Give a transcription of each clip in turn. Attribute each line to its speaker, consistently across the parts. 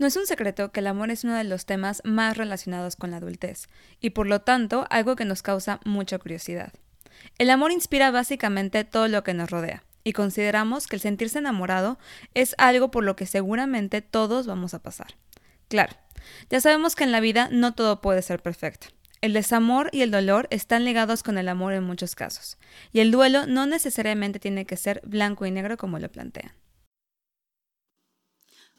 Speaker 1: No es un secreto que el amor es uno de los temas más relacionados con la adultez, y por lo tanto algo que nos causa mucha curiosidad. El amor inspira básicamente todo lo que nos rodea, y consideramos que el sentirse enamorado es algo por lo que seguramente todos vamos a pasar. Claro, ya sabemos que en la vida no todo puede ser perfecto. El desamor y el dolor están ligados con el amor en muchos casos, y el duelo no necesariamente tiene que ser blanco y negro como lo plantean.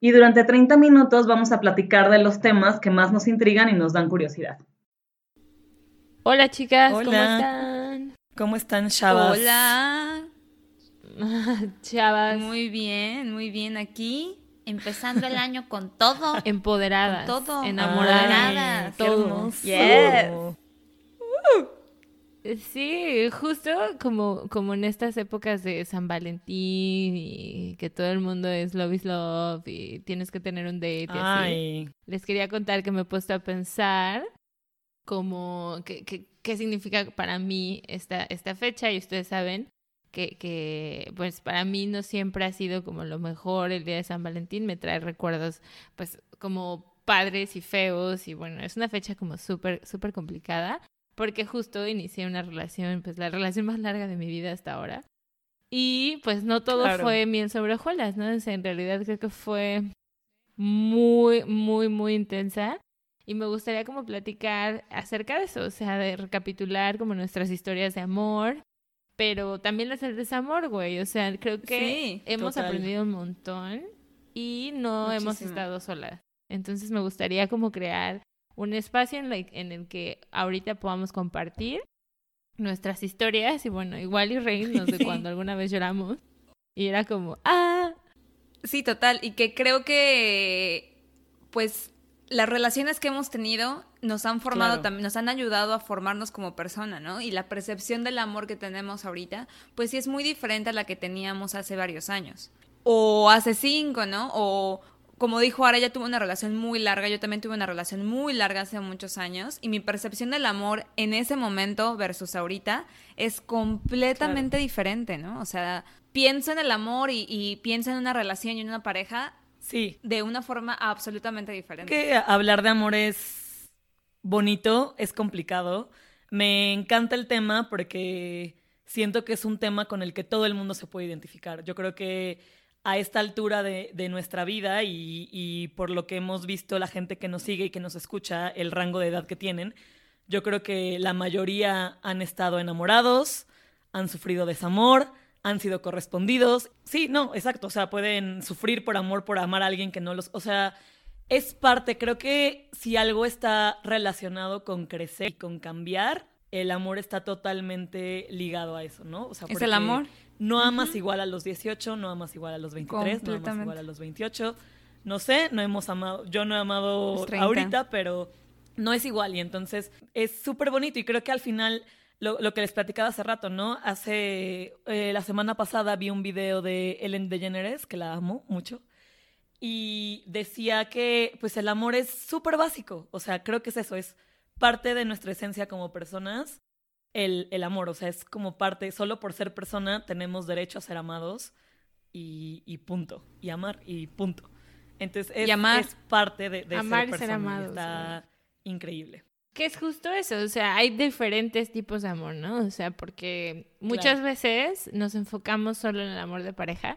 Speaker 2: y durante 30 minutos vamos a platicar de los temas que más nos intrigan y nos dan curiosidad.
Speaker 3: Hola chicas, ¿cómo están?
Speaker 2: ¿Cómo están, chavas?
Speaker 1: Hola.
Speaker 3: chavas.
Speaker 1: Muy bien, muy bien aquí. Empezando el año con todo.
Speaker 3: Empoderadas.
Speaker 1: Con todo.
Speaker 3: Enamoradas.
Speaker 1: Todo.
Speaker 2: Yes.
Speaker 3: Sí, justo como, como en estas épocas de San Valentín y que todo el mundo es love is love y tienes que tener un date y así. Les quería contar que me he puesto a pensar como qué, qué, significa para mí esta, esta fecha y ustedes saben que, que pues para mí no siempre ha sido como lo mejor el día de San Valentín, me trae recuerdos pues como padres y feos y bueno, es una fecha como súper, súper complicada porque justo inicié una relación, pues la relación más larga de mi vida hasta ahora. Y pues no todo fue miel sobre hojuelas, ¿no? en realidad creo que fue muy, muy, muy intensa. Y me gustaría como platicar acerca de eso, o sea, de recapitular como nuestras historias de amor, pero también las del desamor, güey. O sea, creo que hemos aprendido un montón y no hemos estado solas. Entonces me gustaría como crear un espacio en, en el que ahorita podamos compartir nuestras historias y bueno, igual y reírnos de cuando alguna vez lloramos y era como, ah.
Speaker 1: Sí, total, y que creo que pues las relaciones que hemos tenido nos han formado también, nos han ayudado a formarnos como persona, ¿no? Y la percepción del amor que tenemos ahorita, pues sí es muy diferente a la que teníamos hace varios años. O hace cinco, ¿no? O, como dijo ahora, ella tuvo una relación muy larga, yo también tuve una relación muy larga hace muchos años y mi percepción del amor en ese momento versus ahorita es completamente diferente, ¿no? O sea, pienso en el amor y, pienso en una relación y en una pareja
Speaker 2: sí.
Speaker 1: de una forma absolutamente diferente.
Speaker 2: Que hablar de amor es bonito, es complicado. Me encanta el tema porque siento que es un tema con el que todo el mundo se puede identificar. Yo creo que a esta altura de, nuestra vida y, por lo que hemos visto la gente que nos sigue y que nos escucha, el rango de edad que tienen, yo creo que la mayoría han estado enamorados, han sufrido desamor, han sido correspondidos. Sí, no, exacto, o sea, pueden sufrir por amor, por amar a alguien que no los... O sea, es parte, creo que si algo está relacionado con crecer y con cambiar, el amor está totalmente ligado a eso, ¿no? O
Speaker 1: sea, ¿Es el amor?
Speaker 2: No amas igual a los 18, no amas igual a los 23, no amas igual a los 28. No sé, no hemos amado, yo no he amado ahorita, pero no es igual y entonces es súper bonito y creo que al final lo, que les platicaba hace rato, ¿no? Hace eh, la semana pasada vi un video de Ellen DeGeneres, que la amo mucho, y decía que pues el amor es súper básico, o sea, creo que es eso, es parte de nuestra esencia como personas el, el, amor, o sea, es como parte, solo por ser persona tenemos derecho a ser amados y, y punto, y amar y punto. Entonces es, es parte de, de
Speaker 3: amar
Speaker 2: ser,
Speaker 3: y ser amado.
Speaker 2: Está increíble.
Speaker 3: Que es justo eso, o sea, hay diferentes tipos de amor, ¿no? O sea, porque muchas veces nos enfocamos solo en el amor de pareja,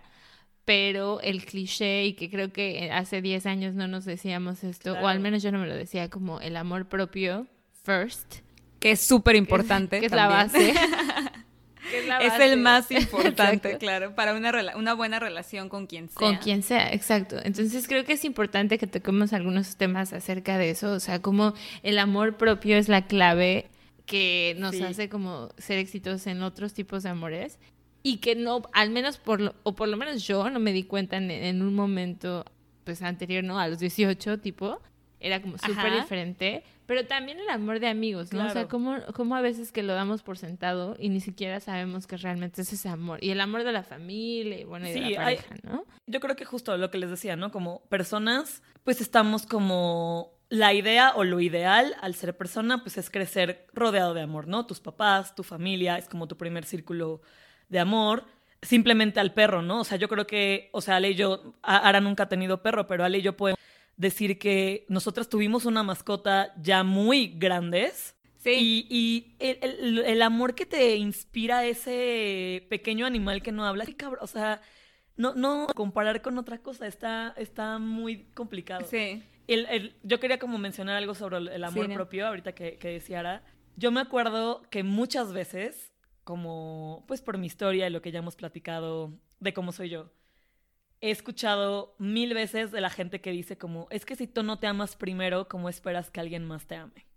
Speaker 3: pero el cliché, y que creo que hace 10 años no nos decíamos esto, o al menos yo no me lo decía, como el amor propio first,
Speaker 1: que es súper importante.
Speaker 3: Que es, la base.
Speaker 1: es, el más importante, claro, para una, una buena relación con quien sea.
Speaker 3: Con quien sea, exacto. Entonces creo que es importante que toquemos algunos temas acerca de eso, o sea, como el amor propio es la clave que nos hace como ser exitosos en otros tipos de amores y que no, al menos por lo, o por lo menos yo no me di cuenta en, en un momento pues anterior, ¿no? A los 18 tipo, era como súper diferente pero también el amor de amigos, ¿no? O sea, como, como a veces que lo damos por sentado y ni siquiera sabemos que realmente es ese amor. Y el amor de la familia y bueno, y de la pareja, ¿no?
Speaker 2: Yo creo que justo lo que les decía, ¿no? Como personas, pues estamos como la idea o lo ideal al ser persona, pues es crecer rodeado de amor, ¿no? Tus papás, tu familia, es como tu primer círculo de amor. Simplemente al perro, ¿no? O sea, yo creo que, o sea Ale y yo, Ara nunca ha tenido perro, pero Ale y yo podemos decir que nosotras tuvimos una mascota ya muy grandes. Sí. Y, el, amor que te inspira ese pequeño animal que no habla, o sea, no, no comparar con otra cosa, está, está muy complicado.
Speaker 1: Sí.
Speaker 2: El, yo quería como mencionar algo sobre el amor propio, ahorita que, que decía Yo me acuerdo que muchas veces, como pues por mi historia y lo que ya hemos platicado de cómo soy yo, he escuchado mil veces de la gente que dice como, es que si tú no te amas primero, ¿cómo esperas que alguien más te ame?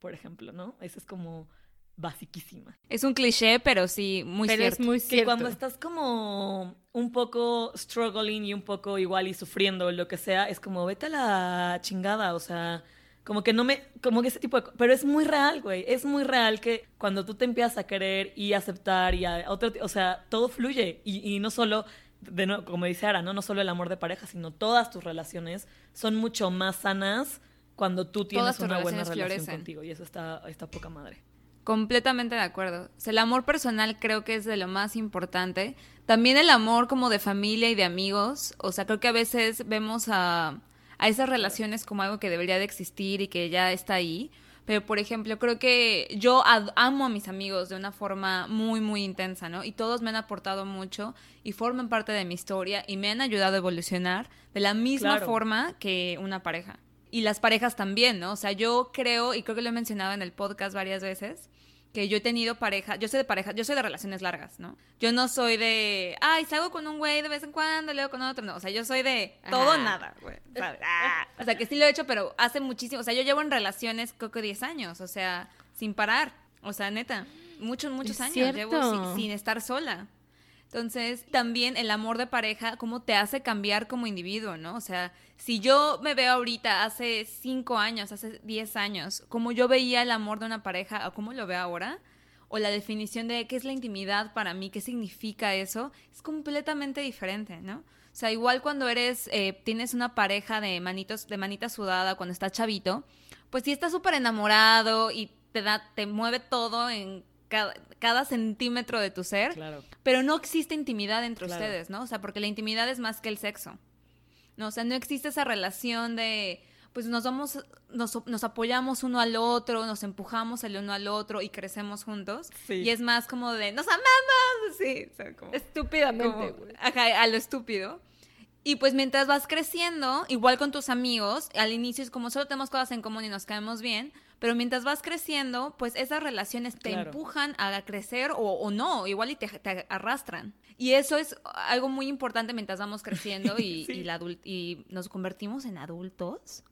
Speaker 2: Por ejemplo, ¿no? Eso es como basiquísima.
Speaker 1: Es un cliché, pero sí, muy pero cierto.
Speaker 3: Es muy cierto.
Speaker 2: Que cuando estás como un poco struggling y un poco igual y sufriendo lo que sea, es como, vete a la chingada, o sea, como que no me, como que ese tipo de... Pero es muy real, güey, es muy real que cuando tú te empiezas a querer y aceptar y a otro, o sea, todo fluye y, y no solo de como dice Ara, ¿no? no solo el amor de pareja, sino todas tus relaciones son mucho más sanas cuando tú tienes una buena relación contigo. Y eso está, está poca madre.
Speaker 1: Completamente de acuerdo. el amor personal creo que es de lo más importante. También el amor como de familia y de amigos. O sea, creo que a veces vemos a, a esas relaciones como algo que debería de existir y que ya está ahí. Pero, por ejemplo, creo que yo amo a mis amigos de una forma muy, muy intensa, ¿no? Y todos me han aportado mucho y forman parte de mi historia y me han ayudado a evolucionar de la misma forma que una pareja. Y las parejas también, ¿no? O sea, yo creo, y creo que lo he mencionado en el podcast varias veces, que yo he tenido pareja, yo soy de pareja, yo soy de relaciones largas, ¿no? Yo no soy de, ay, salgo con un güey de vez en cuando, luego con otro, no, o sea, yo soy de todo nada, güey, ah. O sea, que sí lo he hecho, pero hace muchísimo, o sea, yo llevo en relaciones creo que 10 años, o sea, sin parar, o sea, neta, muchos, muchos años llevo sin estar sola. Entonces, también el amor de pareja, cómo te hace cambiar como individuo, ¿no? O sea, si yo me veo ahorita, hace cinco años, hace diez años, como yo veía el amor de una pareja o cómo lo veo ahora, o la definición de qué es la intimidad para mí, qué significa eso, es completamente diferente, ¿no? O sea, igual cuando eres, eh, tienes una pareja de manitos, de manita sudada, cuando estás chavito, pues sí estás súper enamorado y te da, te mueve todo en cada, centímetro de tu ser, pero no existe intimidad entre ustedes, ¿no? O sea, porque la intimidad es más que el sexo. ¿no? O sea, no existe esa relación de, pues nos vamos, nos, nos, apoyamos uno al otro, nos empujamos el uno al otro y crecemos juntos. Y es más como de, nos amamos, sí.
Speaker 3: Estúpidamente.
Speaker 1: ajá, a lo estúpido. Y pues mientras vas creciendo, igual con tus amigos, al inicio es como solo tenemos cosas en común y nos caemos bien, pero mientras vas creciendo, pues esas relaciones te empujan a crecer o, no, igual y te, arrastran. Y eso es algo muy importante mientras vamos creciendo y, y, nos convertimos en adultos.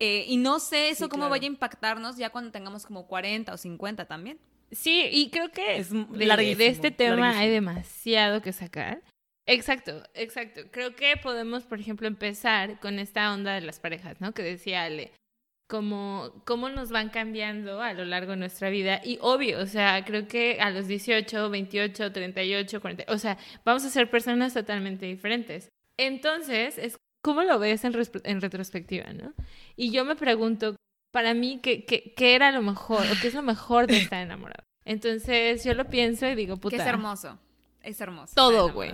Speaker 1: Eh, y no sé eso cómo vaya a impactarnos ya cuando tengamos como 40 o 50 también.
Speaker 3: Sí, y creo que es de, de, este tema hay demasiado que sacar. Exacto, exacto. Creo que podemos, por ejemplo, empezar con esta onda de las parejas, ¿no? Que decía Ale, como cómo nos van cambiando a lo largo de nuestra vida. Y obvio, o sea, creo que a los 18, 28, 38, 40, o sea, vamos a ser personas totalmente diferentes. Entonces, es ¿cómo lo ves en, en retrospectiva, no? Y yo me pregunto, para mí, ¿qué, ¿qué, qué, era lo mejor o qué es lo mejor de estar enamorado? Entonces, yo lo pienso y digo, puta.
Speaker 1: Que es hermoso, es hermoso.
Speaker 3: Todo, güey.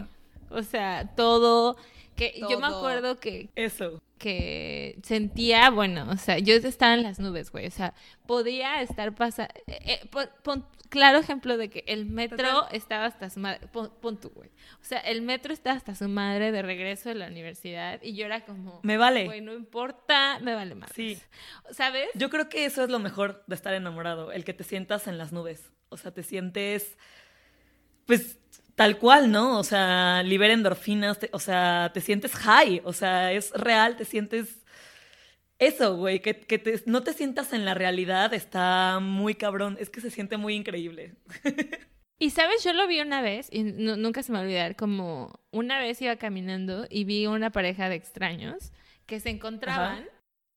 Speaker 3: O sea, todo. Que yo me acuerdo que.
Speaker 2: Eso.
Speaker 3: Que sentía, bueno, o sea, yo estaba en las nubes, güey. O sea, podía estar pasando. Eh, eh, claro ejemplo de que el metro estaba hasta su madre. Pon, tú, güey. O sea, el metro estaba hasta su madre de regreso de la universidad y yo era como.
Speaker 2: Me vale.
Speaker 3: Güey, no importa, me vale más.
Speaker 2: Sí.
Speaker 3: ¿Sabes?
Speaker 2: Yo creo que eso es lo mejor de estar enamorado, el que te sientas en las nubes. O sea, te sientes. Pues Tal cual, ¿no? O sea, libera endorfinas, o sea, te sientes high, o sea, es real, te sientes eso, güey, que, que no te sientas en la realidad está muy cabrón, es que se siente muy increíble.
Speaker 3: Y sabes, yo lo vi una vez, y nunca se me va a olvidar, como una vez iba caminando y vi una pareja de extraños que se encontraban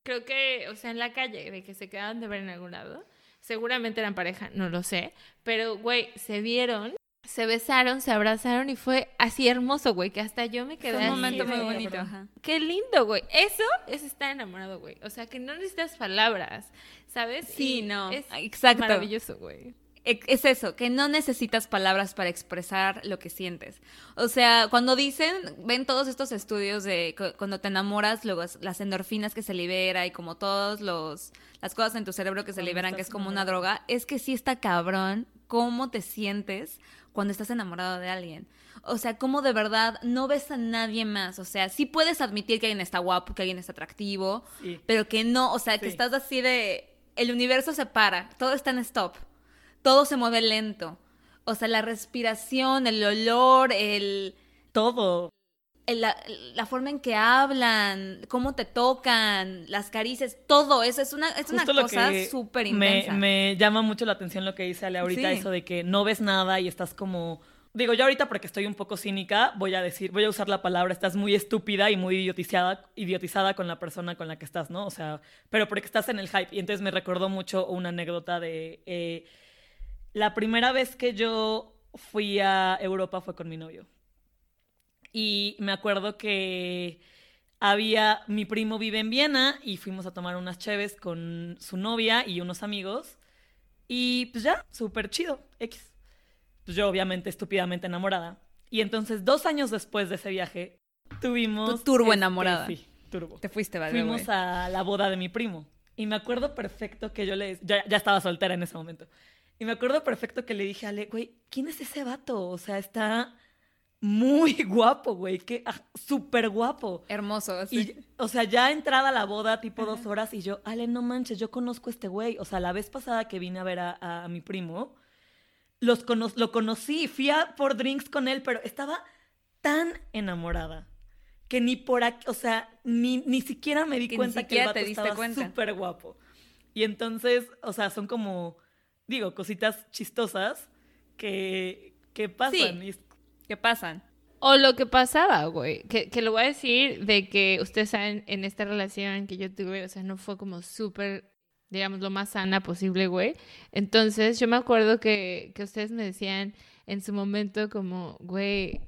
Speaker 3: creo que, o sea, en la calle, de que se quedaban de ver en algún lado. Seguramente eran pareja, no lo sé. Pero, güey, se vieron, se besaron, se abrazaron y fue así hermoso, güey, que hasta yo me quedé.
Speaker 1: Fue un momento muy bonito.
Speaker 3: Qué lindo, güey. Eso es estar enamorado, güey. O sea, que no necesitas palabras, ¿sabes?
Speaker 1: Sí, no. Es Exacto.
Speaker 3: maravilloso, güey
Speaker 1: es eso, que no necesitas palabras para expresar lo que sientes. O sea, cuando dicen, ven todos estos estudios de cuando te enamoras, luego las endorfinas que se libera y como todos los las cosas en tu cerebro que se liberan, que es como una droga, es que sí está cabrón cómo te sientes cuando estás enamorado de alguien. O sea, cómo de verdad no ves a nadie más. O sea, sí puedes admitir que alguien está guapo, que alguien está atractivo, pero que no, o sea, que estás así de el universo se para, todo está en stop todo se mueve lento. O sea, la respiración, el olor, el...
Speaker 2: Todo.
Speaker 1: La, forma en que hablan, cómo te tocan, las caricias, todo eso es una, es una cosa súper intensa.
Speaker 2: Me, me, llama mucho la atención lo que dice Ale ahorita, eso de que no ves nada y estás como... Digo, yo ahorita porque estoy un poco cínica, voy a decir, voy a usar la palabra, estás muy estúpida y muy idiotizada, idiotizada con la persona con la que estás, ¿no? O sea, pero porque estás en el hype. Y entonces me recordó mucho una anécdota de... Eh, la primera vez que yo fui a Europa fue con mi novio. Y me acuerdo que había, mi primo vive en Viena y fuimos a tomar unas cheves con su novia y unos amigos. Y pues ya, súper chido, X. Pues yo obviamente estúpidamente enamorada. Y entonces dos años después de ese viaje tuvimos...
Speaker 1: turbo este, enamorada.
Speaker 2: Sí, turbo.
Speaker 1: Te fuiste, vale.
Speaker 2: Fuimos a la boda de mi primo. Y me acuerdo perfecto que yo le... Ya, ya estaba soltera en ese momento. Y me acuerdo perfecto que le dije a Ale, güey, ¿quién es ese vato? O sea, está muy guapo, güey, que ah, súper guapo.
Speaker 1: Hermoso,
Speaker 2: sí. Y, o sea, ya entrada la boda, tipo dos horas, y yo, Ale, no manches, yo conozco a este güey. O sea, la vez pasada que vine a ver a, mi primo, los lo conocí, fui a por drinks con él, pero estaba tan enamorada que ni por aquí, o sea, ni, ni siquiera me di cuenta que el vato estaba súper guapo. Y entonces, o sea, son como digo, cositas chistosas que, que pasan.
Speaker 1: Sí, que pasan.
Speaker 3: O lo que pasaba, güey, que, que, lo voy a decir de que ustedes saben, en esta relación que yo tuve, o sea, no fue como súper, digamos, lo más sana posible, güey. Entonces, yo me acuerdo que, que ustedes me decían en su momento como, güey,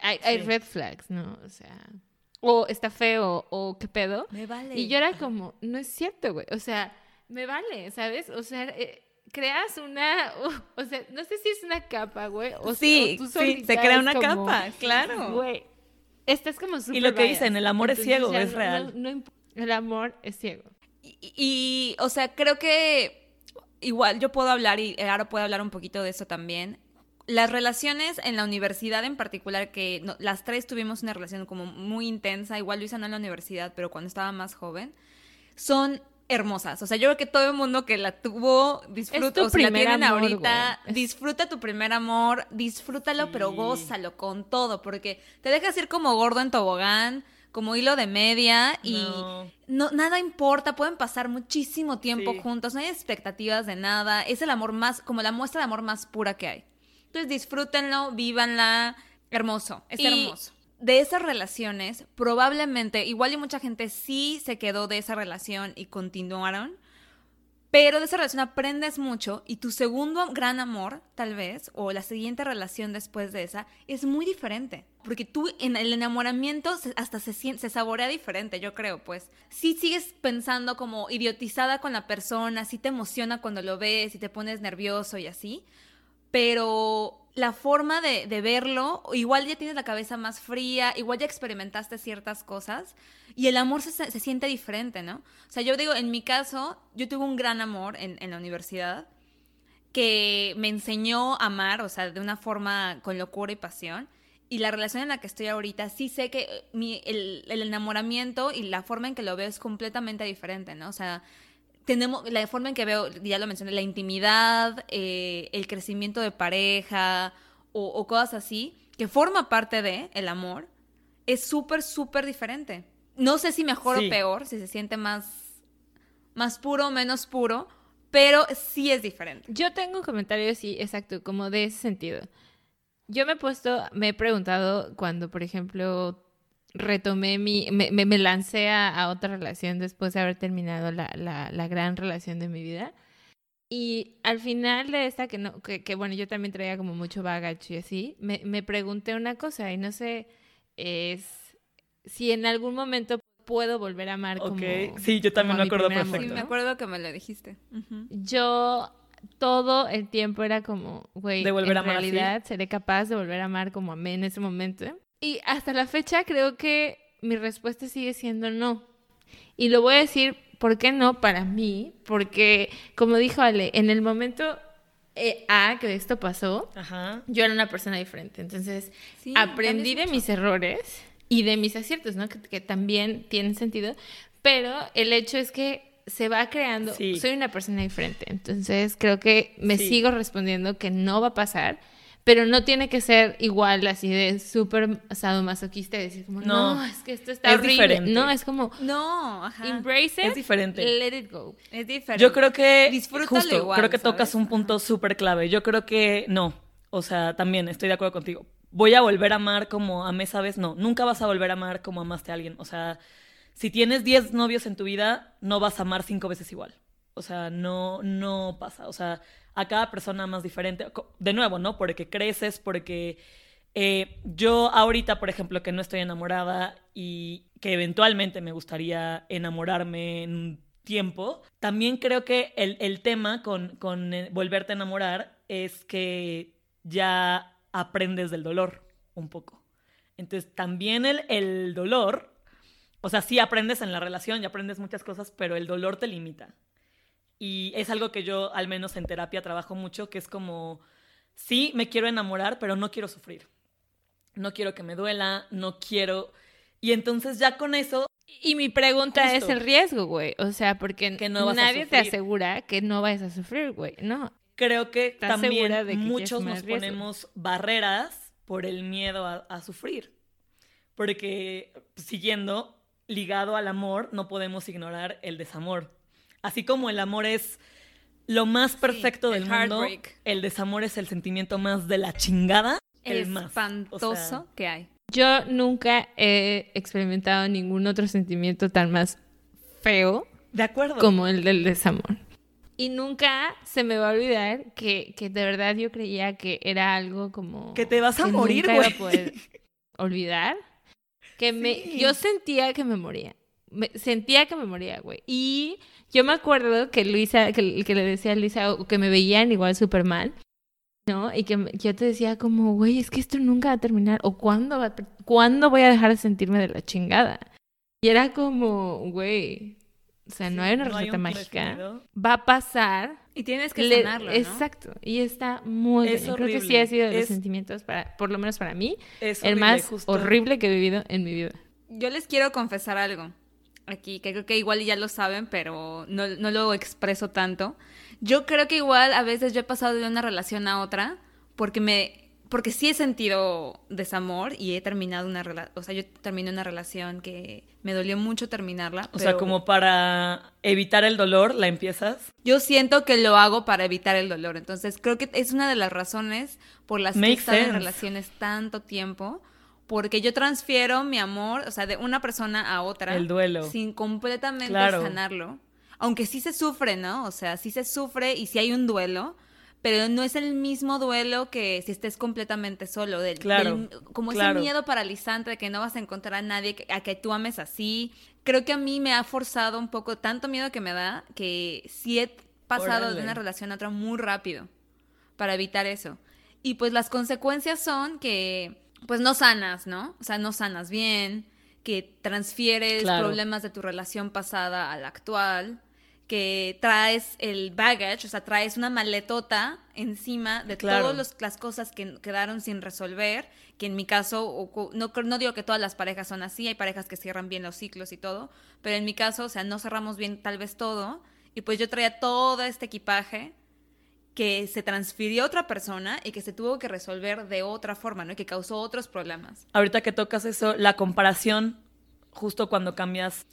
Speaker 3: hay, hay red flags, ¿no? O sea, o está feo, o qué pedo.
Speaker 1: Me vale.
Speaker 3: Y yo era como, no es cierto, güey. O sea, me vale, ¿sabes? O sea, eh, creas una, o sea, no sé si es una capa, güey. O
Speaker 1: sí, sí, se crea una capa, claro.
Speaker 3: Güey, estás como súper
Speaker 2: Y lo que dicen, el amor es ciego, es real.
Speaker 3: el amor es ciego.
Speaker 1: Y, o sea, creo que igual yo puedo hablar, y ahora puedo hablar un poquito de eso también. Las relaciones en la universidad en particular, que las tres tuvimos una relación como muy intensa, igual Luisa no en la universidad, pero cuando estaba más joven, son hermosas. O sea, yo creo que todo el mundo que la tuvo, disfruta, o si la tienen ahorita, disfruta tu primer amor, disfrútalo, pero gózalo con todo, porque te dejas ir como gordo en tobogán, como hilo de media y no. nada importa, pueden pasar muchísimo tiempo juntos, no hay expectativas de nada, es el amor más, como la muestra de amor más pura que hay. Entonces disfrútenlo, vívanla, hermoso, es hermoso de esas relaciones, probablemente, igual y mucha gente sí se quedó de esa relación y continuaron, pero de esa relación aprendes mucho y tu segundo gran amor, tal vez, o la siguiente relación después de esa, es muy diferente. Porque tú en el enamoramiento hasta se, se saborea diferente, yo creo, pues. Sí sigues pensando como idiotizada con la persona, sí te emociona cuando lo ves y te pones nervioso y así, pero la forma de, verlo, igual ya tienes la cabeza más fría, igual ya experimentaste ciertas cosas y el amor se, siente diferente, ¿no? O sea, yo digo, en mi caso, yo tuve un gran amor en, la universidad que me enseñó a amar, o sea, de una forma con locura y pasión. Y la relación en la que estoy ahorita, sí sé que el, el enamoramiento y la forma en que lo veo es completamente diferente, ¿no? O sea, tenemos la forma en que veo, ya lo mencioné, la intimidad, eh, el crecimiento de pareja o, cosas así, que forma parte de el amor, es súper, súper diferente. No sé si mejor o peor, si se siente más, más puro o menos puro, pero sí es diferente.
Speaker 3: Yo tengo un comentario, sí, exacto, como de ese sentido. Yo me he puesto, me he preguntado cuando, por ejemplo, retomé mi, me, me, lancé a, otra relación después de haber terminado la, la, la, gran relación de mi vida. Y al final de esta, que, no, que, que bueno, yo también traía como mucho bagacho y así, me, me pregunté una cosa y no sé, es si en algún momento puedo volver a amar como...
Speaker 2: sí, yo también me acuerdo perfecto. Sí,
Speaker 1: me acuerdo que me lo dijiste.
Speaker 3: Yo todo el tiempo era como, güey, en realidad seré capaz de volver a amar como amé en ese momento. Y hasta la fecha creo que mi respuesta sigue siendo no. Y lo voy a decir, ¿por qué no? Para mí, porque como dijo Ale, en el momento eh, A que esto pasó, yo era una persona diferente. Entonces, aprendí de mis errores y de mis aciertos, ¿no? Que, también tienen sentido. Pero el hecho es que se va creando, soy una persona diferente. Entonces, creo que me sigo respondiendo que no va a pasar pero no tiene que ser igual así de súper sadomasoquista y decir como, no, es que esto está horrible. Diferente. No, es como,
Speaker 1: no, ajá.
Speaker 3: embrace it,
Speaker 2: es diferente.
Speaker 3: let it go.
Speaker 1: Es diferente.
Speaker 2: Yo creo que, justo, igual, creo que tocas un punto súper clave. Yo creo que no, o sea, también estoy de acuerdo contigo. Voy a volver a amar como amé esa vez, no, nunca vas a volver a amar como amaste a alguien. O sea, si tienes 10 novios en tu vida, no vas a amar cinco veces igual. O sea, no, no pasa. O sea, a cada persona más diferente. De nuevo, ¿no? Porque creces, porque eh, yo ahorita, por ejemplo, que no estoy enamorada y que eventualmente me gustaría enamorarme en un tiempo, también creo que el, tema con, con eh, volverte a enamorar es que ya aprendes del dolor un poco. Entonces, también el, el dolor, o sea, sí aprendes en la relación y aprendes muchas cosas, pero el dolor te limita. Y es algo que yo, al menos en terapia, trabajo mucho, que es como, sí, me quiero enamorar, pero no quiero sufrir. No quiero que me duela, no quiero... Y entonces ya con eso...
Speaker 3: Y mi pregunta es el riesgo, güey. O sea, porque nadie te asegura que no vayas a sufrir, güey. No.
Speaker 2: Creo que también muchos nos ponemos barreras por el miedo a, a sufrir. Porque siguiendo, ligado al amor, no podemos ignorar el desamor. Así como el amor es lo más perfecto del mundo, el desamor es el sentimiento más de la chingada,
Speaker 1: el, más espantoso que hay.
Speaker 3: Yo nunca he experimentado ningún otro sentimiento tan más feo.
Speaker 2: De acuerdo.
Speaker 3: Como el del desamor. Y nunca se me va a olvidar que, que de verdad yo creía que era algo como...
Speaker 2: Que te vas a morir, güey.
Speaker 3: a poder olvidar. Que me, yo sentía que me moría. sentía que me moría, güey. Y yo me acuerdo que Luisa, que, que le decía a Luisa que me veían igual súper mal, ¿no? Y que yo te decía como, güey, es que esto nunca va a terminar. ¿O cuándo, va cuándo voy a dejar de sentirme de la chingada? Y era como, güey, o sea, no hay una receta mágica. Va a pasar.
Speaker 1: Y tienes que sanarlo, ¿no?
Speaker 3: Exacto. Y está muy bien. Creo que sí ha sido de los sentimientos, para, por lo menos para mí, el más horrible que he vivido en mi vida.
Speaker 1: Yo les quiero confesar algo aquí, que creo que igual ya lo saben, pero no, no lo expreso tanto. Yo creo que igual a veces yo he pasado de una relación a otra porque me porque sí he sentido desamor y he terminado una relación, o sea, yo terminé una relación que me dolió mucho terminarla.
Speaker 2: O sea, como para evitar el dolor, ¿la empiezas?
Speaker 1: Yo siento que lo hago para evitar el dolor, entonces creo que es una de las razones por las que he estado en relaciones tanto tiempo, porque yo transfiero mi amor, o sea, de una persona a otra.
Speaker 2: El duelo.
Speaker 1: Sin completamente sanarlo. Aunque sí se sufre, ¿no? O sea, sí se sufre y sí hay un duelo, pero no es el mismo duelo que si estés completamente solo. Del,
Speaker 2: claro.
Speaker 1: como ese miedo paralizante de que no vas a encontrar a nadie a que tú ames así. Creo que a mí me ha forzado un poco tanto miedo que me da que sí he pasado de una relación a otra muy rápido para evitar eso. Y pues las consecuencias son que pues no sanas, ¿no? O sea, no sanas bien, que transfieres problemas de tu relación pasada a la actual, que traes el baggage, o sea, traes una maletota encima de todas las cosas que quedaron sin resolver, que en mi caso, no, no digo que todas las parejas son así, hay parejas que cierran bien los ciclos y todo, pero en mi caso, o sea, no cerramos bien tal vez todo, y pues yo traía todo este equipaje que se transfirió a otra persona y que se tuvo que resolver de otra forma, ¿no? Y que causó otros problemas.
Speaker 2: Ahorita que tocas eso, la comparación, justo cuando cambias.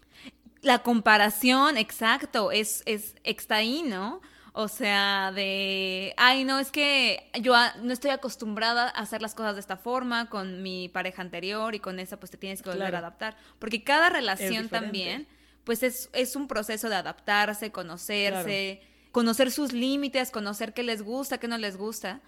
Speaker 1: La comparación, exacto, es, es, está ahí, ¿no? O sea, de, ay, no, es que yo no estoy acostumbrada a hacer las cosas de esta forma con mi pareja anterior y con esa pues te tienes que volver a adaptar. Porque cada relación también, pues es, es, un proceso de adaptarse, conocerse, conocer sus límites, conocer qué les gusta, qué no les gusta.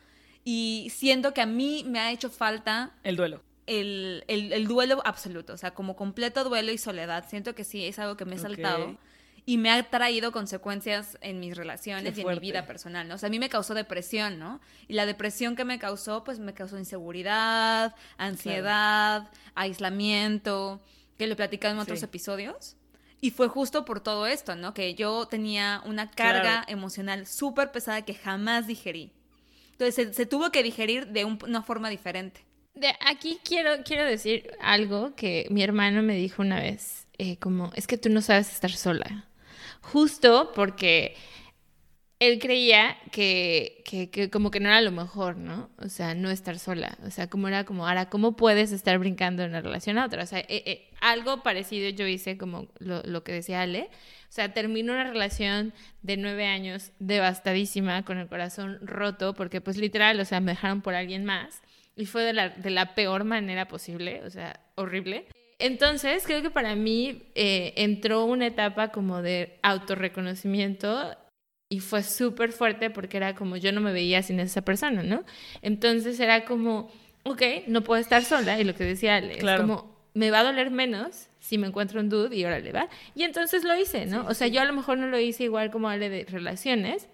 Speaker 1: Y siento que a mí me ha hecho falta...
Speaker 2: El duelo.
Speaker 1: El, el, duelo absoluto, o sea, como completo duelo y soledad. Siento que sí, es algo que me he saltado y me ha traído consecuencias en mis relaciones y en mi vida personal, ¿no? O sea, a mí me causó depresión, ¿no? Y la depresión que me causó, pues me causó inseguridad, ansiedad, aislamiento, que lo he platicado en otros episodios. Y fue justo por todo esto, ¿no? Que yo tenía una carga emocional súper pesada que jamás digerí. Entonces se, tuvo que digerir de una forma diferente.
Speaker 3: De aquí quiero, quiero decir algo que mi hermano me dijo una vez, eh, como, es que tú no sabes estar sola justo porque él creía que, que, como que no era lo mejor, ¿no? O sea, no estar sola. O sea, como era como, ahora, ¿cómo puedes estar brincando de una relación a otra? O sea, eh, eh, algo parecido yo hice como lo, lo, que decía Ale. O sea, terminó una relación de nueve años devastadísima, con el corazón roto, porque pues literal, o sea, me dejaron por alguien más. Y fue de la, de la peor manera posible, o sea, horrible. Entonces, creo que para mí eh, entró una etapa como de autorreconocimiento y fue súper fuerte porque era como yo no me veía sin esa persona, ¿no? Entonces era como, ok, no puedo estar sola y lo que decía Ale, es como, me va a doler menos si me encuentro un dude y ahora le va. Y entonces lo hice, ¿no? o sea, yo a lo mejor no lo hice igual como Ale de relaciones,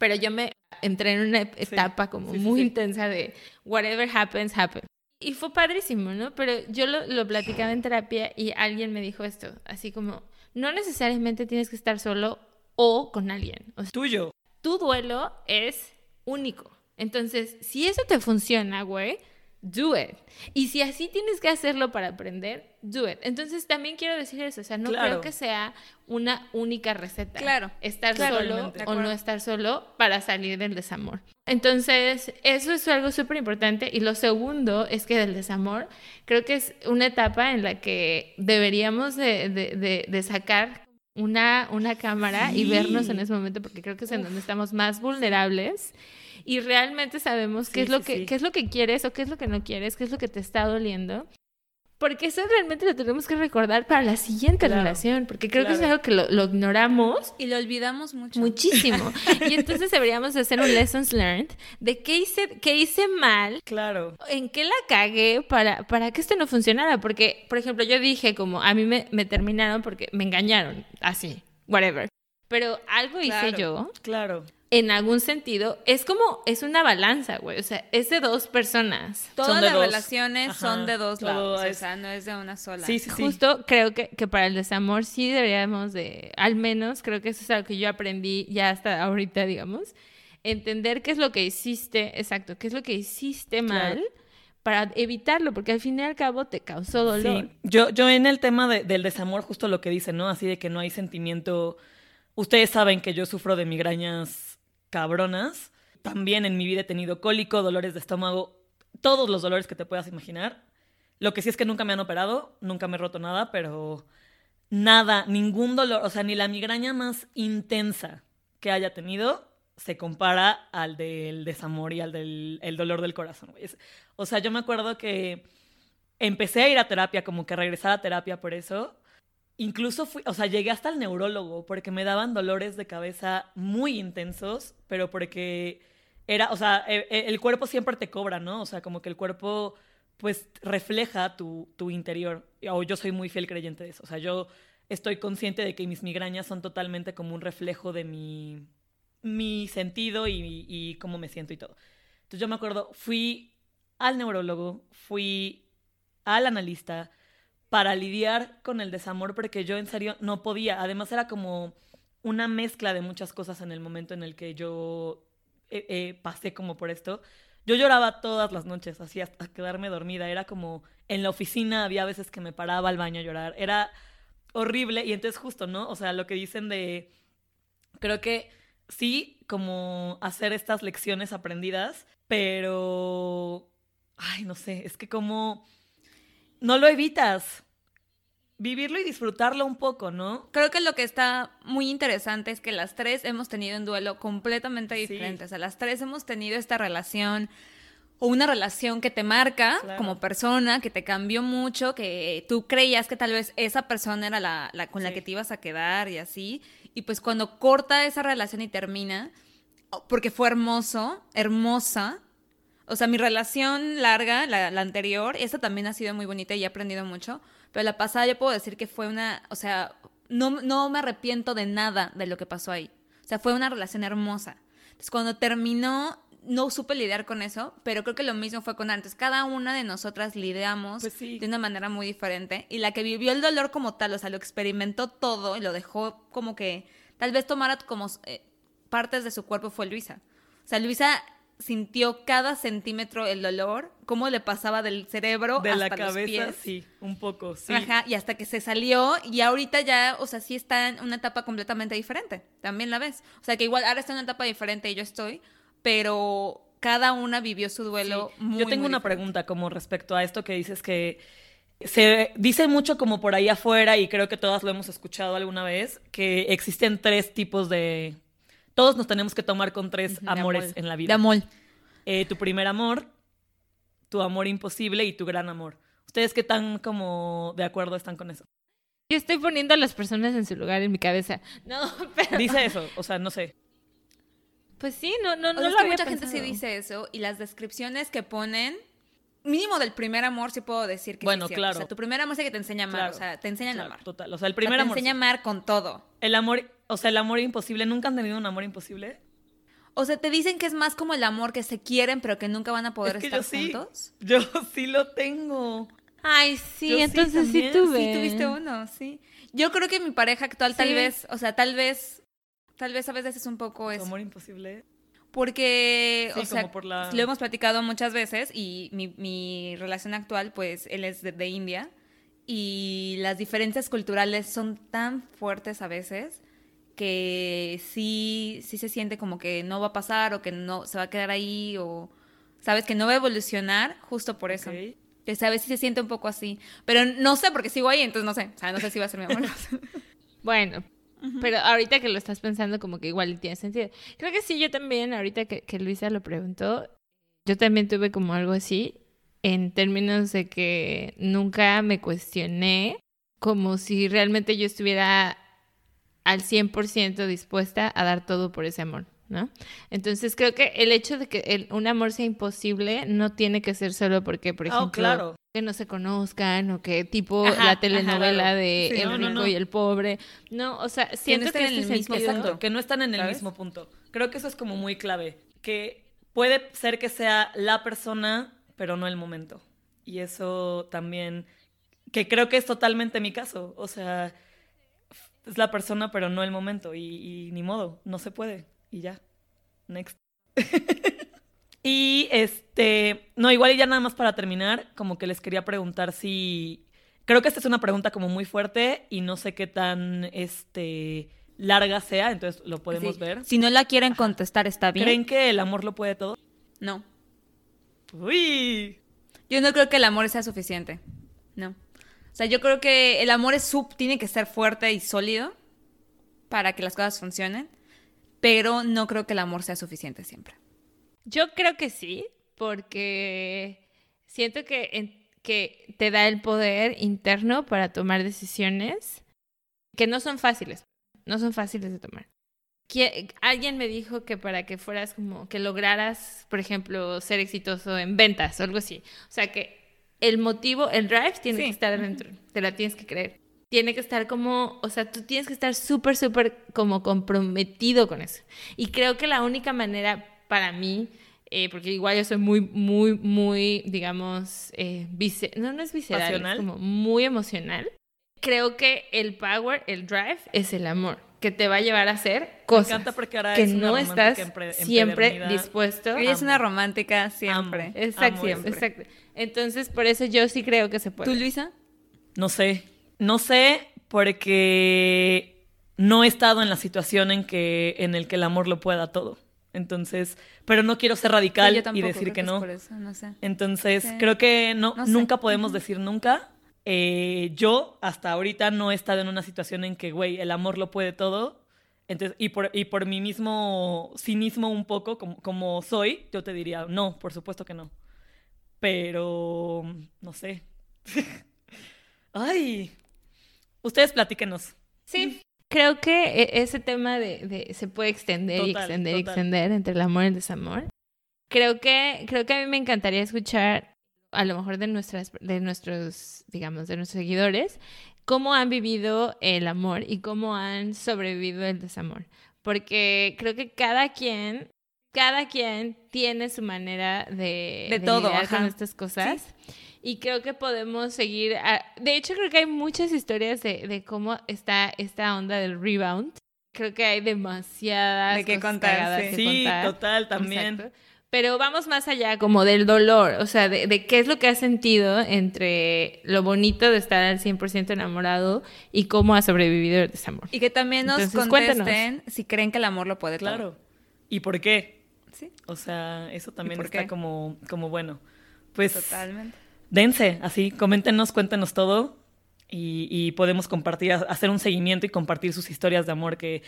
Speaker 3: pero yo me entré en una etapa como muy intensa de whatever happens, happens y fue padrísimo, ¿no? Pero yo lo, lo, platicaba en terapia y alguien me dijo esto, así como, no necesariamente tienes que estar solo o con alguien. O
Speaker 2: Tuyo.
Speaker 3: Tu duelo es único. Entonces, si eso te funciona, güey, do it. Y si así tienes que hacerlo para aprender, do it. Entonces también quiero decir eso, o sea, no creo que sea una única receta.
Speaker 1: Claro.
Speaker 3: Estar solo o no estar solo para salir del desamor. Entonces, eso es algo súper importante. Y lo segundo es que del desamor, creo que es una etapa en la que deberíamos de, de, de, sacar una, una cámara y vernos en ese momento, porque creo que es en donde estamos más vulnerables y realmente sabemos qué es lo que qué es lo que quieres o qué es lo que no quieres, qué es lo que te está doliendo. Porque eso realmente lo tenemos que recordar para la siguiente relación, porque creo que es algo que lo, ignoramos.
Speaker 1: Y lo olvidamos mucho.
Speaker 3: Muchísimo. y entonces deberíamos hacer un lessons learned de qué hice, qué hice mal.
Speaker 2: Claro.
Speaker 3: En qué la cagué para, para que esto no funcionara. Porque, por ejemplo, yo dije como, a mí me, me terminaron porque me engañaron, así, whatever. Pero algo hice yo.
Speaker 2: Claro
Speaker 3: en algún sentido, es como, es una balanza, güey. O sea, es de dos personas.
Speaker 1: Todas las relaciones son de dos lados. O sea, no es de una sola.
Speaker 3: Sí, sí, Justo creo que, que, para el desamor sí deberíamos de, al menos creo que eso es algo que yo aprendí ya hasta ahorita, digamos, entender qué es lo que hiciste, exacto, qué es lo que hiciste mal. para evitarlo, porque al fin y al cabo te causó dolor.
Speaker 2: Sí. Yo, yo en el tema del desamor, justo lo que dicen, ¿no? Así de que no hay sentimiento. Ustedes saben que yo sufro de migrañas cabronas. También en mi vida he tenido cólico, dolores de estómago, todos los dolores que te puedas imaginar. Lo que sí es que nunca me han operado, nunca me he roto nada, pero nada, ningún dolor, o sea, ni la migraña más intensa que haya tenido se compara al del desamor y al del el dolor del corazón. O sea, yo me acuerdo que empecé a ir a terapia, como que regresar a terapia por eso, Incluso fui, o sea, llegué hasta el neurólogo porque me daban dolores de cabeza muy intensos, pero porque era, o sea, e, e, el, cuerpo siempre te cobra, ¿no? O sea, como que el cuerpo pues refleja tu, tu interior. O yo soy muy fiel creyente de eso. O sea, yo estoy consciente de que mis migrañas son totalmente como un reflejo de mi, mi sentido y, y cómo me siento y todo. Entonces yo me acuerdo, fui al neurólogo, fui al analista, para lidiar con el desamor porque yo en serio no podía. Además era como una mezcla de muchas cosas en el momento en el que yo eh, eh, pasé como por esto. Yo lloraba todas las noches, así hasta quedarme dormida. Era como en la oficina había veces que me paraba al baño a llorar. Era horrible y entonces justo, ¿no? O sea, lo que dicen de... Creo que sí, como hacer estas lecciones aprendidas, pero... Ay, no sé, es que como no lo evitas. vivirlo y disfrutarlo un poco, ¿no?
Speaker 1: Creo que lo que está muy interesante es que las tres hemos tenido un duelo completamente diferente. O sea, las tres hemos tenido esta relación o una relación que te marca como persona, que te cambió mucho, que tú creías que tal vez esa persona era la, con la que te ibas a quedar y así. Y pues cuando corta esa relación y termina, porque fue hermoso, hermosa, o sea, mi relación larga, la, la anterior, esa también ha sido muy bonita y he aprendido mucho pero la pasada yo puedo decir que fue una, o sea, no, no me arrepiento de nada de lo que pasó ahí. O sea, fue una relación hermosa. Entonces, cuando terminó, no supe lidiar con eso, pero creo que lo mismo fue con antes. Cada una de nosotras lidiamos pues de una manera muy diferente. Y la que vivió el dolor como tal, o sea, lo experimentó todo y lo dejó como que tal vez tomara como eh, partes de su cuerpo fue Luisa. O sea, Luisa sintió cada centímetro el dolor, cómo le pasaba del cerebro de la cabeza,
Speaker 2: sí, un poco, sí.
Speaker 1: Ajá, y hasta que se salió y ahorita ya, o sea, sí está en una etapa completamente diferente. También la ves. O sea, que igual ahora está en una etapa diferente y yo estoy, pero cada una vivió su duelo muy
Speaker 2: Yo tengo una pregunta como respecto a esto que dices que se dice mucho como por ahí afuera y creo que todas lo hemos escuchado alguna vez que existen tres tipos de todos nos tenemos que tomar con tres amores en la vida.
Speaker 1: De amor.
Speaker 2: Eh, tu primer amor, tu amor imposible y tu gran amor. ¿Ustedes qué tan como de acuerdo están con eso?
Speaker 3: Yo estoy poniendo a las personas en su lugar en mi cabeza. No, pero...
Speaker 2: Dice eso, o sea, no sé.
Speaker 3: Pues sí, no, no, no.
Speaker 1: mucha gente sí dice eso y las descripciones que ponen mínimo del primer amor sí puedo decir que
Speaker 2: bueno,
Speaker 1: sí
Speaker 2: claro.
Speaker 1: O sea, tu primer amor es que te enseña a amar, o sea, te enseña a amar.
Speaker 2: Total, o sea, el primer amor.
Speaker 1: Te enseña a amar con todo.
Speaker 2: El amor, o sea, el amor imposible, ¿nunca han tenido un amor imposible?
Speaker 1: O sea, te dicen que es más como el amor que se quieren, pero que nunca van a poder estar juntos.
Speaker 2: Yo sí lo tengo.
Speaker 3: Ay, sí, entonces sí, tuve.
Speaker 1: Sí, tuviste uno, sí. Yo creo que mi pareja actual tal vez, o sea, tal vez, tal vez a veces es un poco eso.
Speaker 2: Amor imposible.
Speaker 1: Porque, o sea, lo hemos platicado muchas veces y mi, relación actual, pues él es de, India y las diferencias culturales son tan fuertes a veces que sí, sí se siente como que no va a pasar o que no se va a quedar ahí o, sabes, que no va a evolucionar justo por eso. Que sabes si se siente un poco así. Pero no sé porque sigo ahí, entonces no sé. O sea, no sé si va a ser mi amor.
Speaker 3: bueno, pero ahorita que lo estás pensando, como que igual tiene sentido. Creo que sí, yo también, ahorita que, que Luisa lo preguntó, yo también tuve como algo así, en términos de que nunca me cuestioné como si realmente yo estuviera al 100% dispuesta a dar todo por ese amor. ¿no? Entonces creo que el hecho de que el, un amor sea imposible no tiene que ser solo porque, por oh, ejemplo, que no se conozcan o que tipo la telenovela de El rico y el pobre. No, o sea, siento que,
Speaker 2: en el mismo punto, que no están en el mismo punto. Creo que eso es como muy clave, que puede ser que sea la persona, pero no el momento. Y eso también, que creo que es totalmente mi caso. O sea, es la persona, pero no el momento. y ni modo, no se puede y ya. Next. y este, no, igual y ya nada más para terminar, como que les quería preguntar si creo que esta es una pregunta como muy fuerte y no sé qué tan este larga sea, entonces lo podemos ver.
Speaker 1: Si no la quieren contestar está bien.
Speaker 2: ¿Creen que el amor lo puede todo?
Speaker 1: No.
Speaker 2: Uy.
Speaker 1: Yo no creo que el amor sea suficiente. O sea, yo creo que el amor es sub, tiene que ser fuerte y sólido para que las cosas funcionen pero no creo que el amor sea suficiente siempre.
Speaker 3: Yo creo que sí, porque siento que, que te da el poder interno para tomar decisiones que no son fáciles, no son fáciles de tomar. alguien me dijo que para que fueras como que lograras, por ejemplo, ser exitoso en ventas o algo así. O sea que el motivo, el drive tiene que estar adentro, te la tienes que creer tiene que estar como, o sea, tú tienes que estar súper, súper como comprometido con eso. Y creo que la única manera para mí, eh, porque igual yo soy muy, muy, muy, digamos, eh, no, no es visceral, es como muy emocional. Creo que el power, el drive, es el amor que te va a llevar a hacer cosas que no estás siempre dispuesto.
Speaker 1: Ella es una romántica siempre.
Speaker 3: exacto, exacto. Entonces, por eso yo sí creo que se puede.
Speaker 1: ¿Tú, Luisa?
Speaker 2: No sé. No sé, porque no he estado en la situación en que en el que el amor lo pueda todo. Entonces, pero no quiero ser radical y decir que no.
Speaker 1: Entonces,
Speaker 2: creo que no, nunca podemos decir nunca, eh, yo hasta ahorita no he estado en una situación en que, güey, el amor lo puede todo. Entonces, y por, y por mi mismo cinismo un poco, como, como soy, yo te diría, no, por supuesto que no. Pero, no sé. Ay, ustedes platíquenos.
Speaker 3: Sí, creo que e, ese tema de, se puede extender y extender y extender entre el amor y el desamor. Creo que, creo que a mí me encantaría escuchar a lo mejor de nuestras, de nuestros, digamos, de nuestros seguidores, cómo han vivido el amor y cómo han sobrevivido el desamor. Porque creo que cada quien, cada quien tiene su manera de,
Speaker 1: de, todo,
Speaker 3: con estas cosas. Y creo que podemos seguir. de hecho, creo que hay muchas historias de, de, cómo está esta onda del rebound. Creo que hay demasiadas.
Speaker 1: De qué contar.
Speaker 2: Sí, total, también.
Speaker 3: Pero vamos más allá, como del dolor, o sea, de, qué es lo que has sentido entre lo bonito de estar al 100% enamorado y cómo ha sobrevivido el desamor.
Speaker 1: Y que también nos contesten si creen que el amor lo puede
Speaker 2: Claro. ¿Y por qué? Sí. O sea, eso también está como, como bueno. Pues. Totalmente. Dense, así, coméntenos, cuéntenos todo y, y podemos compartir, hacer un seguimiento y compartir sus historias de amor que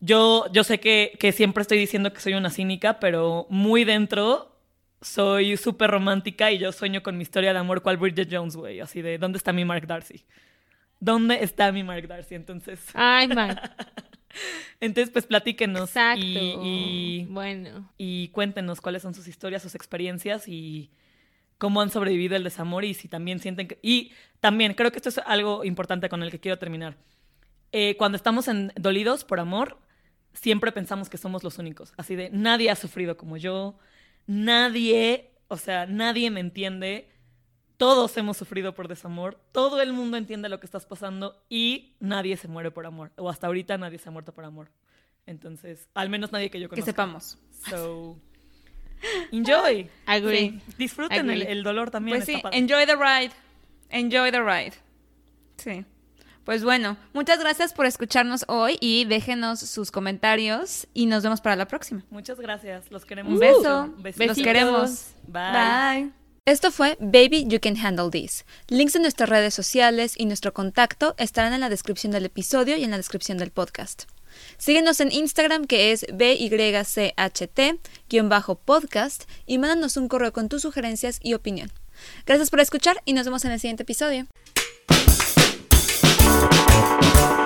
Speaker 2: yo, yo sé que, que siempre estoy diciendo que soy una cínica, pero muy dentro soy súper romántica y yo sueño con mi historia de amor cual Bridget Jones, güey. Así de, ¿dónde está mi Mark Darcy? ¿Dónde está mi Mark Darcy? Entonces.
Speaker 3: Ay, Mark.
Speaker 2: Entonces, pues platíquenos.
Speaker 3: Exacto. Y, bueno.
Speaker 2: Y cuéntenos cuáles son sus historias, sus experiencias y cómo han sobrevivido el desamor y si también sienten que... Y también, creo que esto es algo importante con el que quiero terminar. Eh, cuando estamos en, dolidos por amor, siempre pensamos que somos los únicos. Así de, nadie ha sufrido como yo, nadie, o sea, nadie me entiende. Todos hemos sufrido por desamor, todo el mundo entiende lo que estás pasando y nadie se muere por amor. O hasta ahorita nadie se ha muerto por amor. Entonces, al menos nadie que yo conozca.
Speaker 1: Que sepamos.
Speaker 2: So, enjoy.
Speaker 3: Agree.
Speaker 2: Disfruten El, dolor también.
Speaker 1: Pues sí, enjoy the ride. Enjoy the ride. Sí. Pues bueno, muchas gracias por escucharnos hoy y déjenos sus comentarios y nos vemos para la próxima.
Speaker 2: Muchas gracias, los queremos.
Speaker 1: Un beso, los queremos. Bye. Esto fue Baby You Can Handle This. Links de nuestras redes sociales y nuestro contacto estarán en la descripción del episodio y en la descripción del podcast. Síguenos en Instagram que es BYCHT-podcast y mándanos un correo con tus sugerencias y opinión. Gracias por escuchar y nos vemos en el siguiente episodio. Thank you.